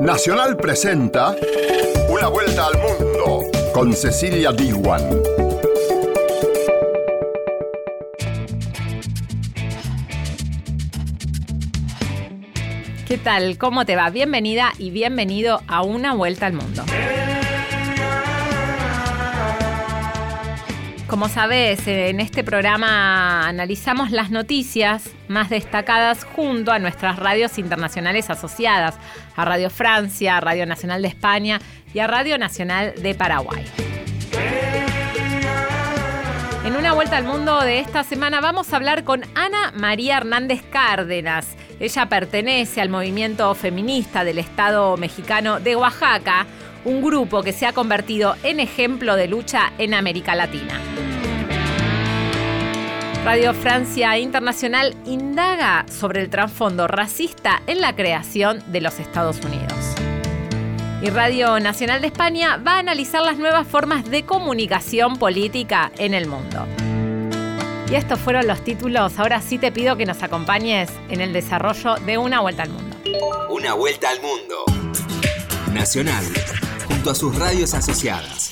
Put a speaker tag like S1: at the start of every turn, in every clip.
S1: Nacional presenta Una vuelta al mundo con Cecilia Diwan.
S2: ¿Qué tal? ¿Cómo te va? Bienvenida y bienvenido a Una vuelta al mundo. Como sabes, en este programa analizamos las noticias más destacadas junto a nuestras radios internacionales asociadas, a Radio Francia, a Radio Nacional de España y a Radio Nacional de Paraguay. En una vuelta al mundo de esta semana vamos a hablar con Ana María Hernández Cárdenas. Ella pertenece al movimiento feminista del Estado mexicano de Oaxaca, un grupo que se ha convertido en ejemplo de lucha en América Latina. Radio Francia Internacional indaga sobre el trasfondo racista en la creación de los Estados Unidos. Y Radio Nacional de España va a analizar las nuevas formas de comunicación política en el mundo. Y estos fueron los títulos. Ahora sí te pido que nos acompañes en el desarrollo de Una Vuelta al Mundo.
S3: Una Vuelta al Mundo. Nacional, junto a sus radios asociadas.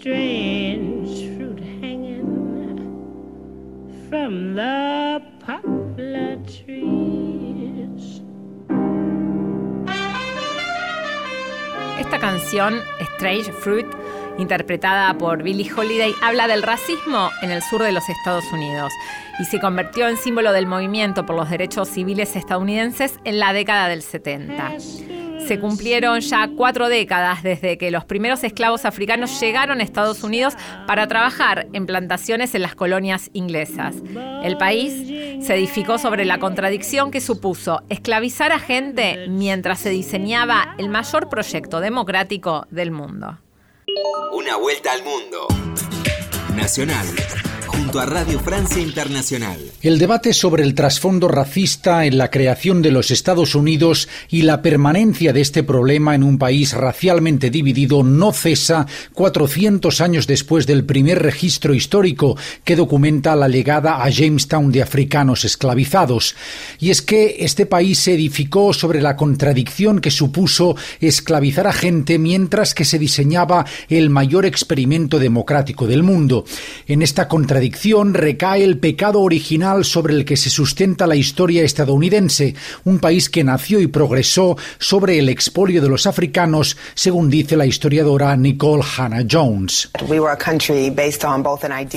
S4: Strange fruit hanging from the poplar trees.
S2: Esta canción, Strange Fruit, interpretada por Billie Holiday, habla del racismo en el sur de los Estados Unidos y se convirtió en símbolo del movimiento por los derechos civiles estadounidenses en la década del 70. Se cumplieron ya cuatro décadas desde que los primeros esclavos africanos llegaron a Estados Unidos para trabajar en plantaciones en las colonias inglesas. El país se edificó sobre la contradicción que supuso esclavizar a gente mientras se diseñaba el mayor proyecto democrático del mundo.
S3: Una vuelta al mundo. Nacional, junto a Radio Francia Internacional.
S5: El debate sobre el trasfondo racista en la creación de los Estados Unidos y la permanencia de este problema en un país racialmente dividido no cesa 400 años después del primer registro histórico que documenta la llegada a Jamestown de africanos esclavizados. Y es que este país se edificó sobre la contradicción que supuso esclavizar a gente mientras que se diseñaba el mayor experimento democrático del mundo. En esta contradicción recae el pecado original sobre el que se sustenta la historia estadounidense, un país que nació y progresó sobre el expolio de los africanos, según dice la historiadora Nicole Hannah Jones.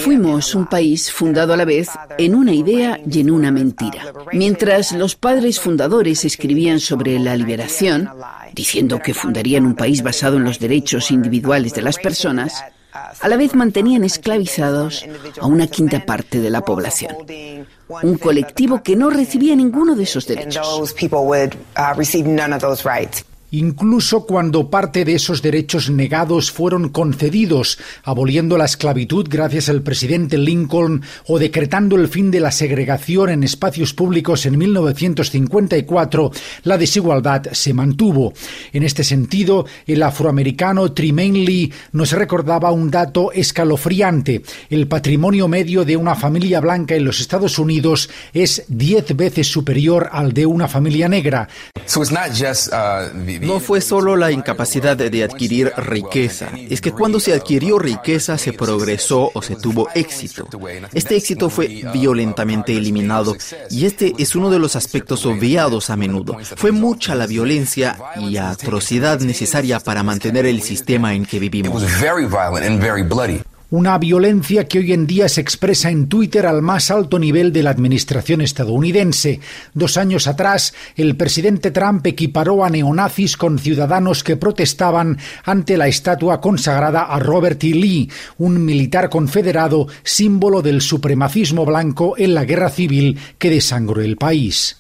S6: Fuimos un país fundado a la vez en una idea y en una mentira. Mientras los padres fundadores escribían sobre la liberación, diciendo que fundarían un país basado en los derechos individuales de las personas, a la vez mantenían esclavizados a una quinta parte de la población, un colectivo que no recibía ninguno de esos derechos.
S5: Incluso cuando parte de esos derechos negados fueron concedidos, aboliendo la esclavitud gracias al presidente Lincoln o decretando el fin de la segregación en espacios públicos en 1954, la desigualdad se mantuvo. En este sentido, el afroamericano Tremaine Lee nos recordaba un dato escalofriante. El patrimonio medio de una familia blanca en los Estados Unidos es diez veces superior al de una familia negra.
S7: No fue solo la incapacidad de adquirir riqueza, es que cuando se adquirió riqueza se progresó o se tuvo éxito. Este éxito fue violentamente eliminado y este es uno de los aspectos obviados a menudo. Fue mucha la violencia y atrocidad necesaria para mantener el sistema en que vivimos.
S5: Una violencia que hoy en día se expresa en Twitter al más alto nivel de la administración estadounidense. Dos años atrás, el presidente Trump equiparó a neonazis con ciudadanos que protestaban ante la estatua consagrada a Robert E. Lee, un militar confederado símbolo del supremacismo blanco en la guerra civil que desangró el país.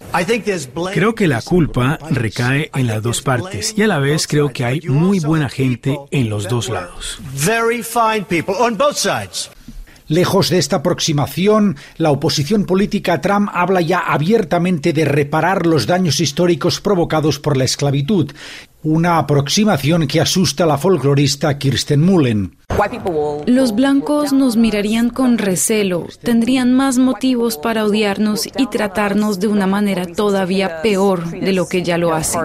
S8: Creo que la culpa recae en las dos partes y a la vez creo que hay muy buena gente en los dos lados.
S5: Lejos de esta aproximación, la oposición política Trump habla ya abiertamente de reparar los daños históricos provocados por la esclavitud, una aproximación que asusta a la folclorista Kirsten Mullen.
S9: Los blancos nos mirarían con recelo, tendrían más motivos para odiarnos y tratarnos de una manera todavía peor de lo que ya lo hacen.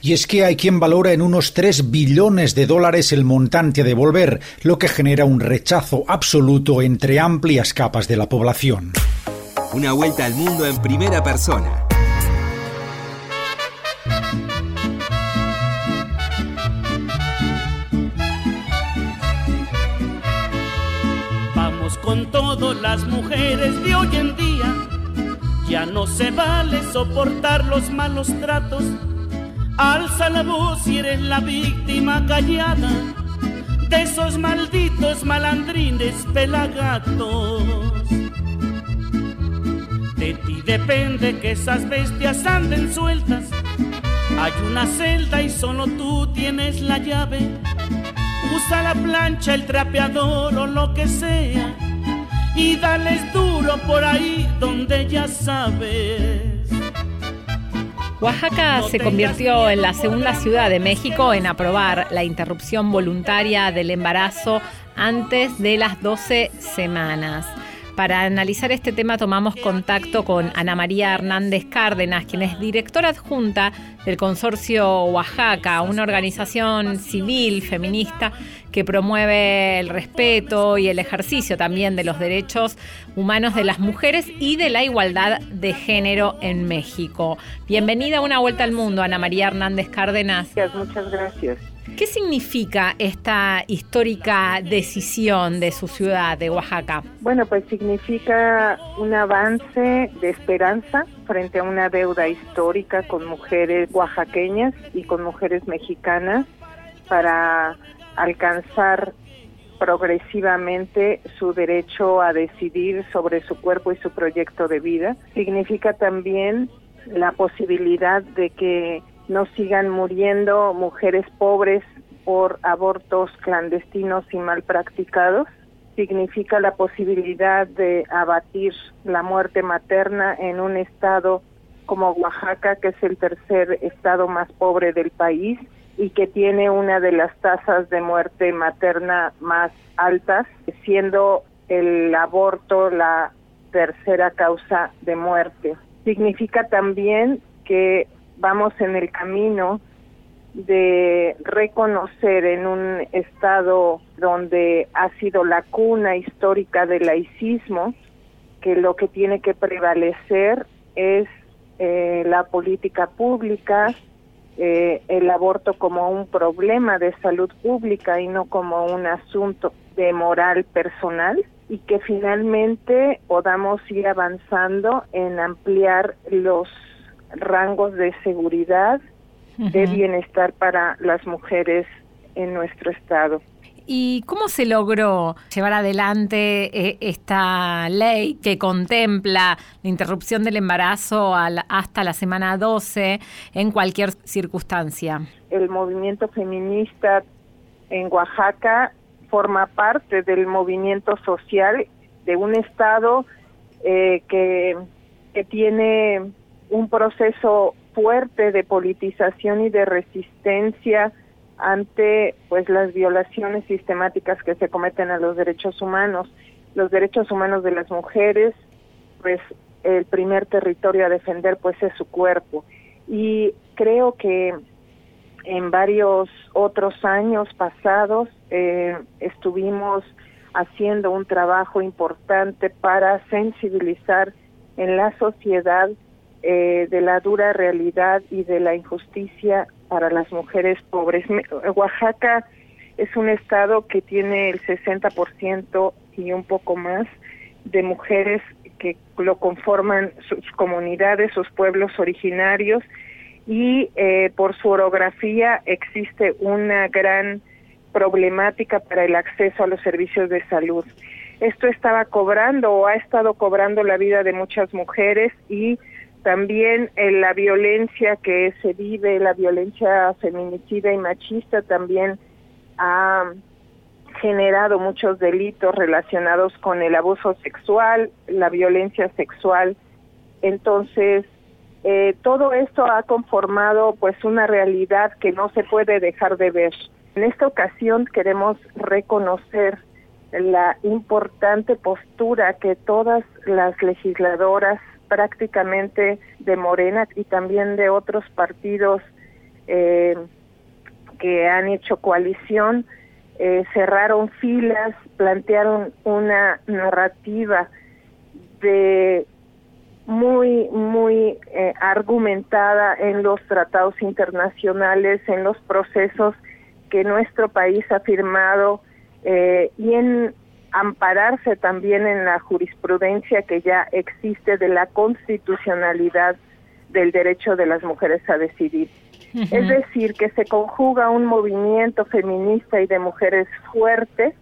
S5: Y es que hay quien valora en unos 3 billones de dólares el montante a devolver, lo que genera un rechazo absoluto entre amplias capas de la población.
S3: Una vuelta al mundo en primera persona.
S10: Con todas las mujeres de hoy en día. Ya no se vale soportar los malos tratos. Alza la voz si eres la víctima callada de esos malditos malandrines pelagatos. De ti depende que esas bestias anden sueltas. Hay una celda y solo tú tienes la llave. Usa la plancha, el trapeador o lo que sea. Y dales duro por ahí donde ya sabes.
S2: Oaxaca se convirtió en la segunda ciudad de México en aprobar la interrupción voluntaria del embarazo antes de las 12 semanas. Para analizar este tema tomamos contacto con Ana María Hernández Cárdenas, quien es directora adjunta del Consorcio Oaxaca, una organización civil feminista que promueve el respeto y el ejercicio también de los derechos humanos de las mujeres y de la igualdad de género en México. Bienvenida a Una Vuelta al Mundo, Ana María Hernández Cárdenas.
S11: Muchas gracias.
S2: ¿Qué significa esta histórica decisión de su ciudad, de Oaxaca?
S11: Bueno, pues significa un avance de esperanza frente a una deuda histórica con mujeres oaxaqueñas y con mujeres mexicanas para alcanzar progresivamente su derecho a decidir sobre su cuerpo y su proyecto de vida. Significa también la posibilidad de que no sigan muriendo mujeres pobres por abortos clandestinos y mal practicados. Significa la posibilidad de abatir la muerte materna en un estado como Oaxaca, que es el tercer estado más pobre del país y que tiene una de las tasas de muerte materna más altas, siendo el aborto la tercera causa de muerte. Significa también que vamos en el camino de reconocer en un estado donde ha sido la cuna histórica del laicismo que lo que tiene que prevalecer es eh, la política pública, eh, el aborto como un problema de salud pública y no como un asunto de moral personal y que finalmente podamos ir avanzando en ampliar los rangos de seguridad, de bienestar para las mujeres en nuestro estado.
S2: ¿Y cómo se logró llevar adelante eh, esta ley que contempla la interrupción del embarazo hasta la semana 12 en cualquier circunstancia?
S11: El movimiento feminista en Oaxaca forma parte del movimiento social de un estado eh, que, que tiene un proceso fuerte de politización y de resistencia ante pues las violaciones sistemáticas que se cometen a los derechos humanos, los derechos humanos de las mujeres, pues el primer territorio a defender pues es su cuerpo. Y creo que en varios otros años pasados eh, estuvimos haciendo un trabajo importante para sensibilizar en la sociedad eh, de la dura realidad y de la injusticia para las mujeres pobres. Oaxaca es un estado que tiene el 60% y un poco más de mujeres que lo conforman sus comunidades, sus pueblos originarios y eh, por su orografía existe una gran problemática para el acceso a los servicios de salud. Esto estaba cobrando o ha estado cobrando la vida de muchas mujeres y también eh, la violencia que se vive, la violencia feminicida y machista también ha generado muchos delitos relacionados con el abuso sexual, la violencia sexual. Entonces, eh, todo esto ha conformado pues una realidad que no se puede dejar de ver. En esta ocasión queremos reconocer la importante postura que todas las legisladoras prácticamente de Morena y también de otros partidos eh, que han hecho coalición eh, cerraron filas, plantearon una narrativa de muy, muy eh, argumentada en los tratados internacionales, en los procesos que nuestro país ha firmado eh, y en ampararse también en la jurisprudencia que ya existe de la constitucionalidad del derecho de las mujeres a decidir. Es decir, que se conjuga un movimiento feminista y de mujeres fuerte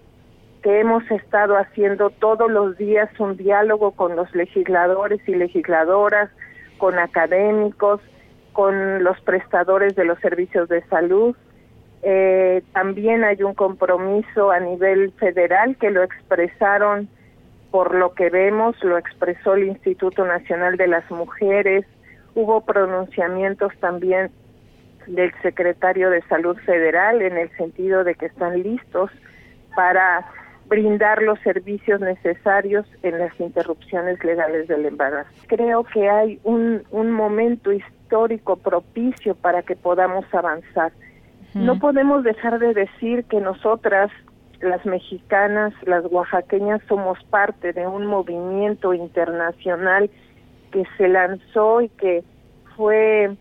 S11: que hemos estado haciendo todos los días un diálogo con los legisladores y legisladoras, con académicos, con los prestadores de los servicios de salud. Eh, también hay un compromiso a nivel federal que lo expresaron, por lo que vemos, lo expresó el Instituto Nacional de las Mujeres, hubo pronunciamientos también del secretario de Salud Federal en el sentido de que están listos para brindar los servicios necesarios en las interrupciones legales del embarazo. Creo que hay un, un momento histórico propicio para que podamos avanzar. No podemos dejar de decir que nosotras, las mexicanas, las oaxaqueñas, somos parte de un movimiento internacional que se lanzó y que fue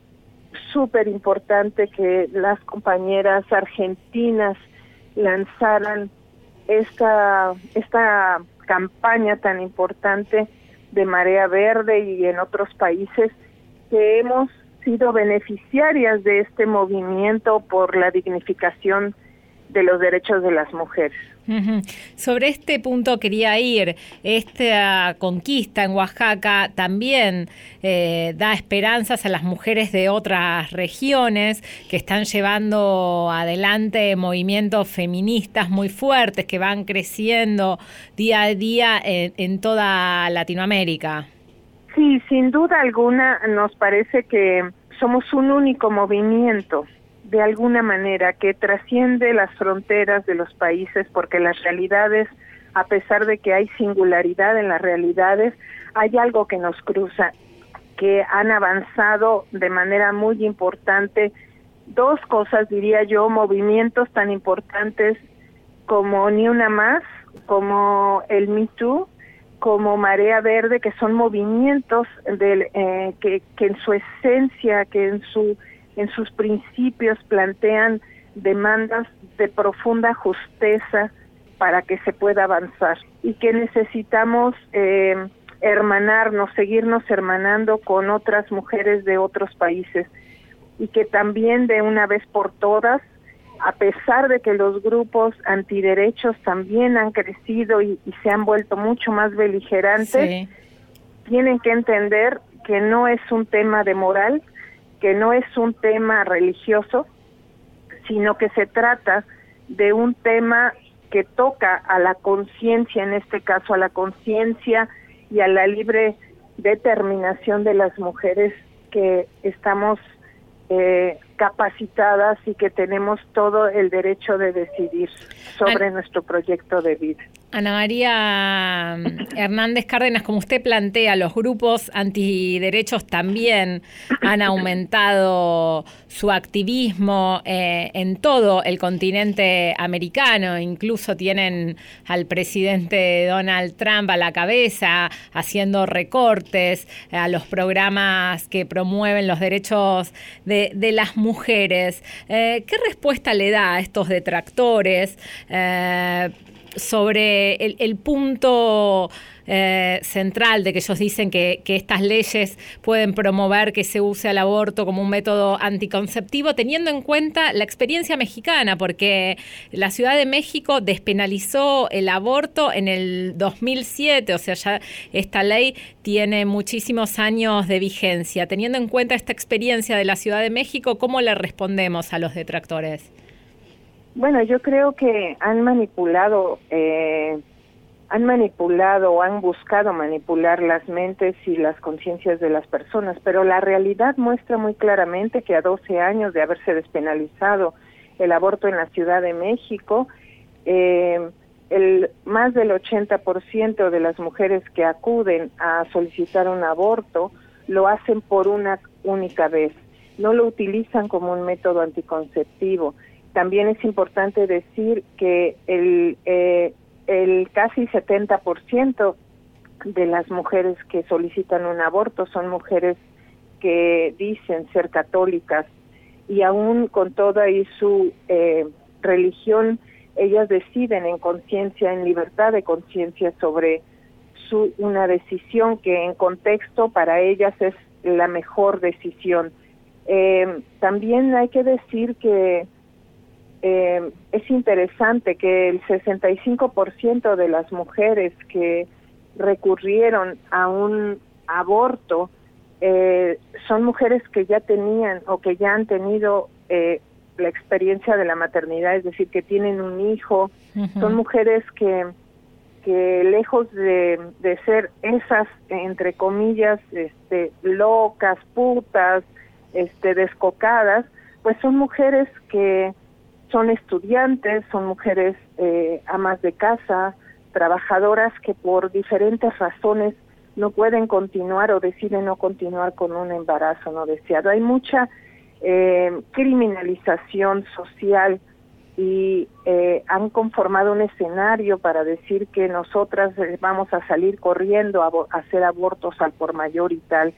S11: súper importante que las compañeras argentinas lanzaran esta, esta campaña tan importante de Marea Verde y en otros países que hemos sido beneficiarias de este movimiento por la dignificación de los derechos de las mujeres.
S2: Sobre este punto quería ir. Esta conquista en Oaxaca también eh, da esperanzas a las mujeres de otras regiones que están llevando adelante movimientos feministas muy fuertes que van creciendo día a día en toda Latinoamérica.
S11: Sí, sin duda alguna nos parece que somos un único movimiento de alguna manera que trasciende las fronteras de los países porque las realidades, a pesar de que hay singularidad en las realidades, hay algo que nos cruza, que han avanzado de manera muy importante. Dos cosas, diría yo, movimientos tan importantes como Ni Una Más, como el Me Too, como Marea Verde, que son movimientos del, eh, que, en su esencia, que en su en sus principios plantean demandas de profunda justeza para que se pueda avanzar. Y que necesitamos eh, hermanarnos, seguirnos hermanando con otras mujeres de otros países. Y que también de una vez por todas, a pesar de que los grupos antiderechos también han crecido y, se han vuelto mucho más beligerantes, tienen que entender que no es un tema de moral, que no es un tema religioso, sino que se trata de un tema que toca a la conciencia, en este caso a la conciencia y a la libre determinación de las mujeres que estamos eh, capacitadas y que tenemos todo el derecho de decidir sobre nuestro proyecto de vida.
S2: Ana María mm, Hernández Cárdenas, como usted plantea, los grupos antiderechos también han aumentado su activismo eh, en todo el continente americano, incluso tienen al presidente Donald Trump a la cabeza haciendo recortes a los programas que promueven los derechos de, las mujeres. Eh, ¿Qué respuesta le da a estos detractores? Eh, sobre el, punto eh, central de que ellos dicen que, estas leyes pueden promover que se use el aborto como un método anticonceptivo, teniendo en cuenta la experiencia mexicana, porque la Ciudad de México despenalizó el aborto en el 2007, o sea, ya esta ley tiene muchísimos años de vigencia. Teniendo en cuenta esta experiencia de la Ciudad de México, ¿cómo le respondemos a los detractores?
S11: Bueno, yo creo que han manipulado, eh, han manipulado o han buscado manipular las mentes y las conciencias de las personas, pero la realidad muestra muy claramente que a 12 años de haberse despenalizado el aborto en la Ciudad de México, eh, el más del 80% de las mujeres que acuden a solicitar un aborto lo hacen por una única vez, no lo utilizan como un método anticonceptivo también es importante decir que el, eh, el casi 70% de las mujeres que solicitan un aborto son mujeres que dicen ser católicas y aún con toda y su eh, religión, ellas deciden en conciencia, en libertad de conciencia sobre su, una decisión que en contexto para ellas es la mejor decisión. Eh, también hay que decir que eh, es interesante que el 65% de las mujeres que recurrieron a un aborto eh, son mujeres que ya tenían o que ya han tenido eh, la experiencia de la maternidad, es decir, que tienen un hijo, son mujeres que que lejos de, de ser esas entre comillas este locas putas este descocadas pues son mujeres que son estudiantes, son mujeres eh, amas de casa, trabajadoras que por diferentes razones no pueden continuar o deciden no continuar con un embarazo no deseado. Hay mucha eh, criminalización social y eh, han conformado un escenario para decir que nosotras vamos a salir corriendo a, a hacer abortos al por mayor y tal.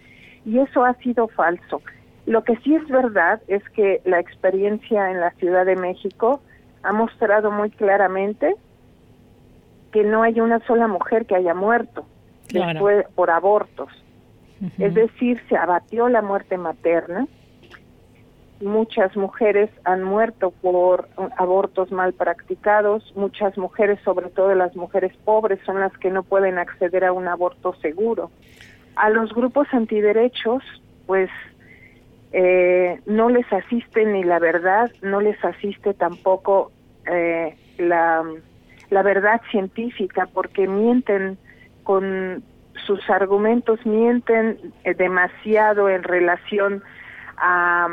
S11: Y eso ha sido falso. Lo que sí es verdad es que la experiencia en la Ciudad de México ha mostrado muy claramente que no hay una sola mujer que haya muerto después por abortos. Es decir, se abatió la muerte materna. Muchas mujeres han muerto por abortos mal practicados. Muchas mujeres, sobre todo las mujeres pobres, son las que no pueden acceder a un aborto seguro. A los grupos antiderechos, pues eh, no les asiste ni la verdad, no les asiste tampoco eh, la, la verdad científica, porque mienten con sus argumentos, mienten eh, demasiado en relación a,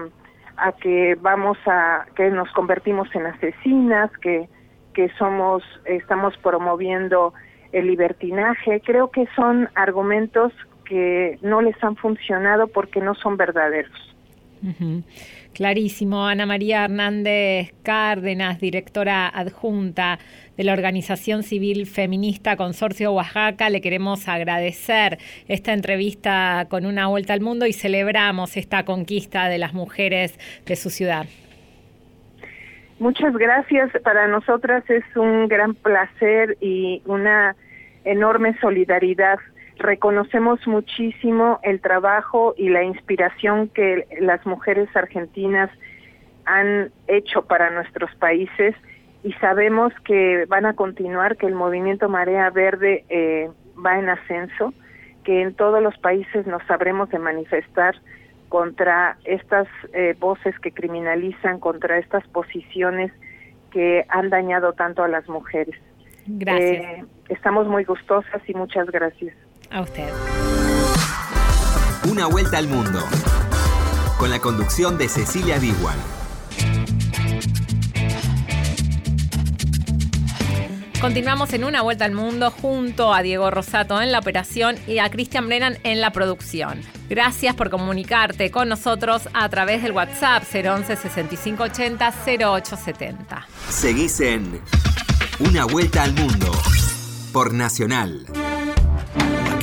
S11: a que vamos a, que nos convertimos en asesinas, que, que somos, estamos promoviendo el libertinaje. Creo que son argumentos que no les han funcionado porque no son verdaderos.
S2: Clarísimo. Ana María Hernández Cárdenas, directora adjunta de la Organización Civil Feminista Consorcio Oaxaca, le queremos agradecer esta entrevista con una vuelta al mundo y celebramos esta conquista de las mujeres de su ciudad.
S11: Muchas gracias. Para nosotras es un gran placer y una enorme solidaridad reconocemos muchísimo el trabajo y la inspiración que las mujeres argentinas han hecho para nuestros países y sabemos que van a continuar, que el movimiento Marea Verde eh, va en ascenso, que en todos los países nos sabremos de manifestar contra estas eh, voces que criminalizan, contra estas posiciones que han dañado tanto a las mujeres.
S2: Gracias. Eh,
S11: estamos muy gustosas y muchas gracias.
S2: A usted.
S3: Una vuelta al mundo. Con la conducción de Cecilia Biguan.
S2: Continuamos en una vuelta al mundo junto a Diego Rosato en la operación y a Cristian Brennan en la producción. Gracias por comunicarte con nosotros a través del WhatsApp 011 6580 0870.
S3: Seguís en Una vuelta al mundo por Nacional.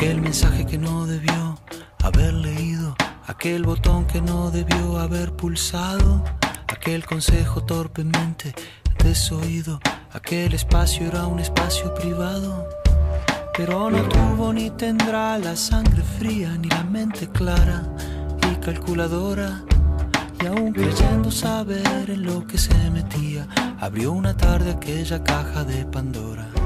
S12: Aquel mensaje que no debió haber leído, aquel botón que no debió haber pulsado, aquel consejo torpemente desoído Aquel espacio era un espacio privado, pero no tuvo ni tendrá la sangre fría ni la mente clara y calculadora. Y aún creyendo saber en lo que se metía, abrió una tarde aquella caja de Pandora.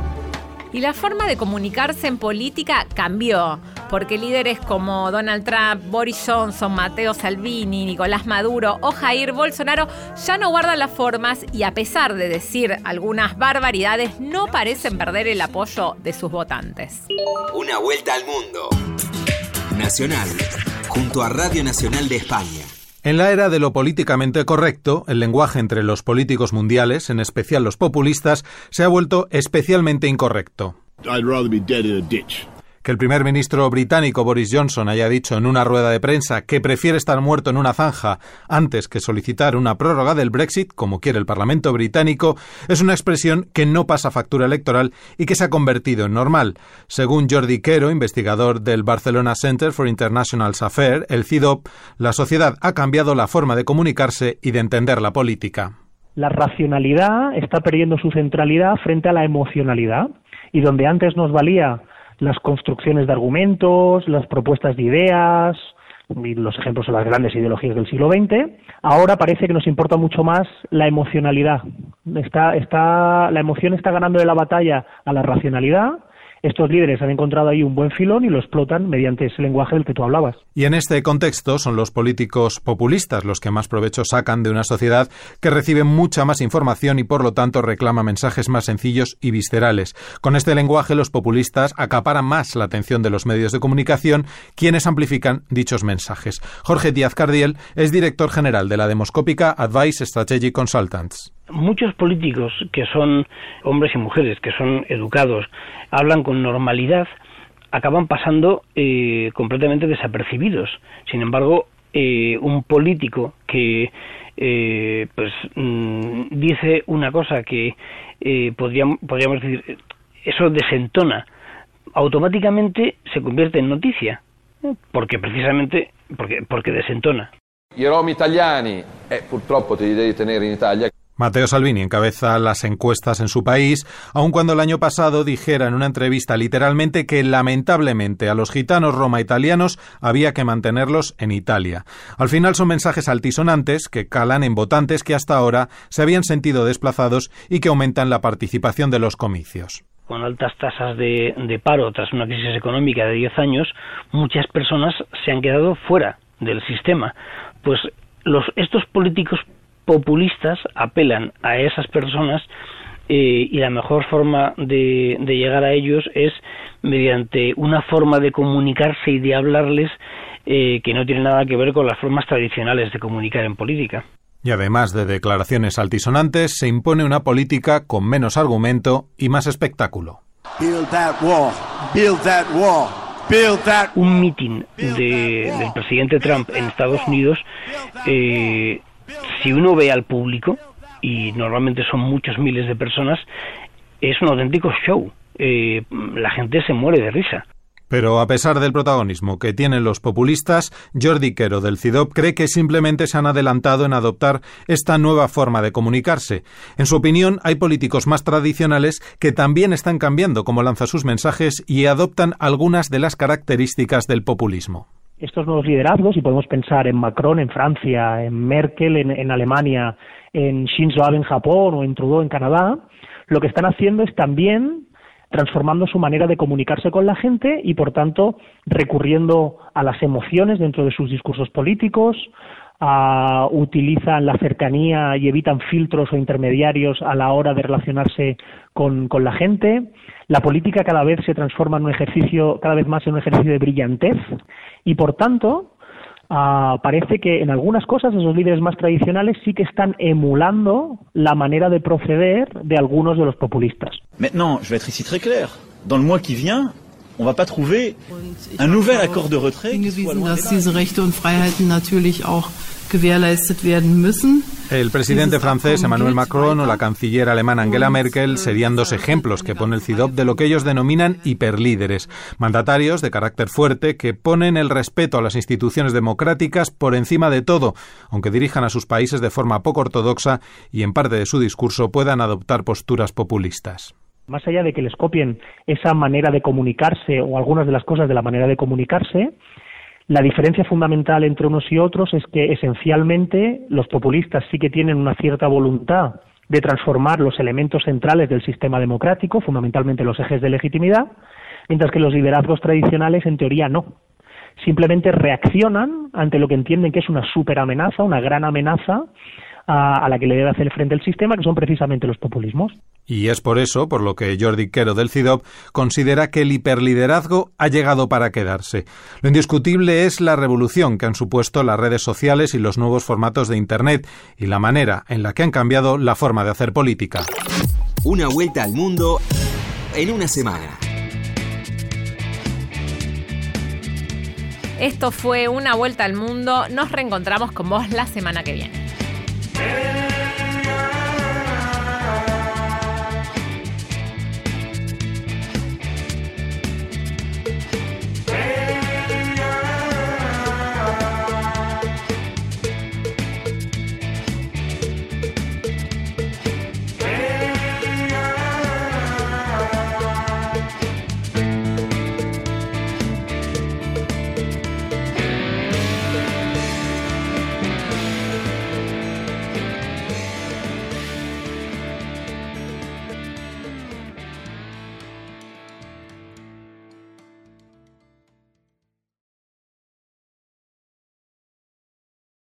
S2: Y la forma de comunicarse en política cambió, porque líderes como Donald Trump, Boris Johnson, Matteo Salvini, Nicolás Maduro o Jair Bolsonaro ya no guardan las formas y a pesar de decir algunas barbaridades, no parecen perder el apoyo de sus votantes.
S3: Una vuelta al mundo. Nacional, junto a Radio Nacional de España.
S13: En la era de lo políticamente correcto, el lenguaje entre los políticos mundiales, en especial los populistas, se ha vuelto especialmente incorrecto. Que el primer ministro británico Boris Johnson haya dicho en una rueda de prensa que prefiere estar muerto en una zanja antes que solicitar una prórroga del Brexit, como quiere el Parlamento británico, es una expresión que no pasa factura electoral y que se ha convertido en normal. Según Jordi Quero, investigador del Barcelona Center for International Affairs, el CIDOP, la sociedad ha cambiado la forma de comunicarse y de entender la política.
S14: La racionalidad está perdiendo su centralidad frente a la emocionalidad y donde antes nos valía las construcciones de argumentos, las propuestas de ideas, y los ejemplos son las grandes ideologías del siglo XX. Ahora parece que nos importa mucho más la emocionalidad. Está, está, la emoción está ganando la batalla a la racionalidad estos líderes han encontrado ahí un buen filón y lo explotan mediante ese lenguaje del que tú hablabas.
S13: Y en este contexto son los políticos populistas los que más provecho sacan de una sociedad que recibe mucha más información y por lo tanto reclama mensajes más sencillos y viscerales. Con este lenguaje los populistas acaparan más la atención de los medios de comunicación, quienes amplifican dichos mensajes. Jorge Díaz Cardiel es director general de la demoscópica Advice Strategy Consultants
S15: muchos políticos que son hombres y mujeres, que son educados, hablan con normalidad, acaban pasando eh, completamente desapercibidos. Sin embargo, eh, un político que eh, pues mm, dice una cosa que podríamos, podríamos decir eso desentona automáticamente se convierte en noticia porque precisamente porque, porque desentona.
S16: I italiani, eh, purtroppo te li devi Italia.
S13: Mateo Salvini encabeza las encuestas en su país, aun cuando el año pasado dijera en una entrevista literalmente que lamentablemente a los gitanos roma italianos había que mantenerlos en Italia. Al final son mensajes altisonantes que calan en votantes que hasta ahora se habían sentido desplazados y que aumentan la participación de los comicios
S15: con altas tasas de, paro tras una crisis económica de 10 años, muchas personas se han quedado fuera del sistema. Pues los, estos políticos populistas apelan a esas personas eh, y la mejor forma de, llegar a ellos es mediante una forma de comunicarse y de hablarles eh, que no tiene nada que ver con las formas tradicionales de comunicar en política.
S13: Y además de declaraciones altisonantes, se impone una política con menos argumento y más espectáculo.
S15: Un mitin del presidente Trump en Estados Unidos eh, si uno ve al público, y normalmente son muchos miles de personas, es un auténtico show. Eh, la gente se muere de risa.
S13: Pero a pesar del protagonismo que tienen los populistas, Jordi Quero del CIDOP cree que simplemente se han adelantado en adoptar esta nueva forma de comunicarse. En su opinión, hay políticos más tradicionales que también están cambiando cómo lanza sus mensajes y adoptan algunas de las características del populismo
S14: estos nuevos liderazgos, y podemos pensar en Macron en Francia, en Merkel en, Alemania, en Shinzo Abe en Japón o en Trudeau en Canadá, lo que están haciendo es también transformando su manera de comunicarse con la gente y, por tanto, recurriendo a las emociones dentro de sus discursos políticos, utilizan la cercanía y evitan filtros o intermediarios a la hora de relacionarse con, con la gente. La política cada vez se transforma en un ejercicio, cada vez más en un ejercicio de brillantez y, por tanto, Ah, parece que en algunas cosas esos líderes más tradicionales sí que están emulando la manera de proceder de algunos de los populistas.
S17: Maintenant, je vais être ici très clair. Dans le mois qui on va pas trouver un nouvel accord de retrait.
S18: hingewiesen, dass diese Rechte und Freiheiten natürlich auch gewährleistet werden müssen.
S13: El presidente francés Emmanuel Macron o la canciller alemana Angela Merkel serían dos ejemplos que pone el CIDOP de lo que ellos denominan hiperlíderes, mandatarios de carácter fuerte que ponen el respeto a las instituciones democráticas por encima de todo, aunque dirijan a sus países de forma poco ortodoxa y en parte de su discurso puedan adoptar posturas populistas.
S14: Más allá de que les copien esa manera de comunicarse o algunas de las cosas de la manera de comunicarse, la diferencia fundamental entre unos y otros es que esencialmente los populistas sí que tienen una cierta voluntad de transformar los elementos centrales del sistema democrático, fundamentalmente los ejes de legitimidad, mientras que los liderazgos tradicionales en teoría no. Simplemente reaccionan ante lo que entienden que es una superamenaza, una gran amenaza a, a la que le debe hacer frente el sistema, que son precisamente los populismos.
S13: Y es por eso por lo que Jordi Quero del CIDOP considera que el hiperliderazgo ha llegado para quedarse. Lo indiscutible es la revolución que han supuesto las redes sociales y los nuevos formatos de Internet y la manera en la que han cambiado la forma de hacer política.
S3: Una vuelta al mundo en una semana.
S2: Esto fue Una Vuelta al Mundo. Nos reencontramos con vos la semana que viene.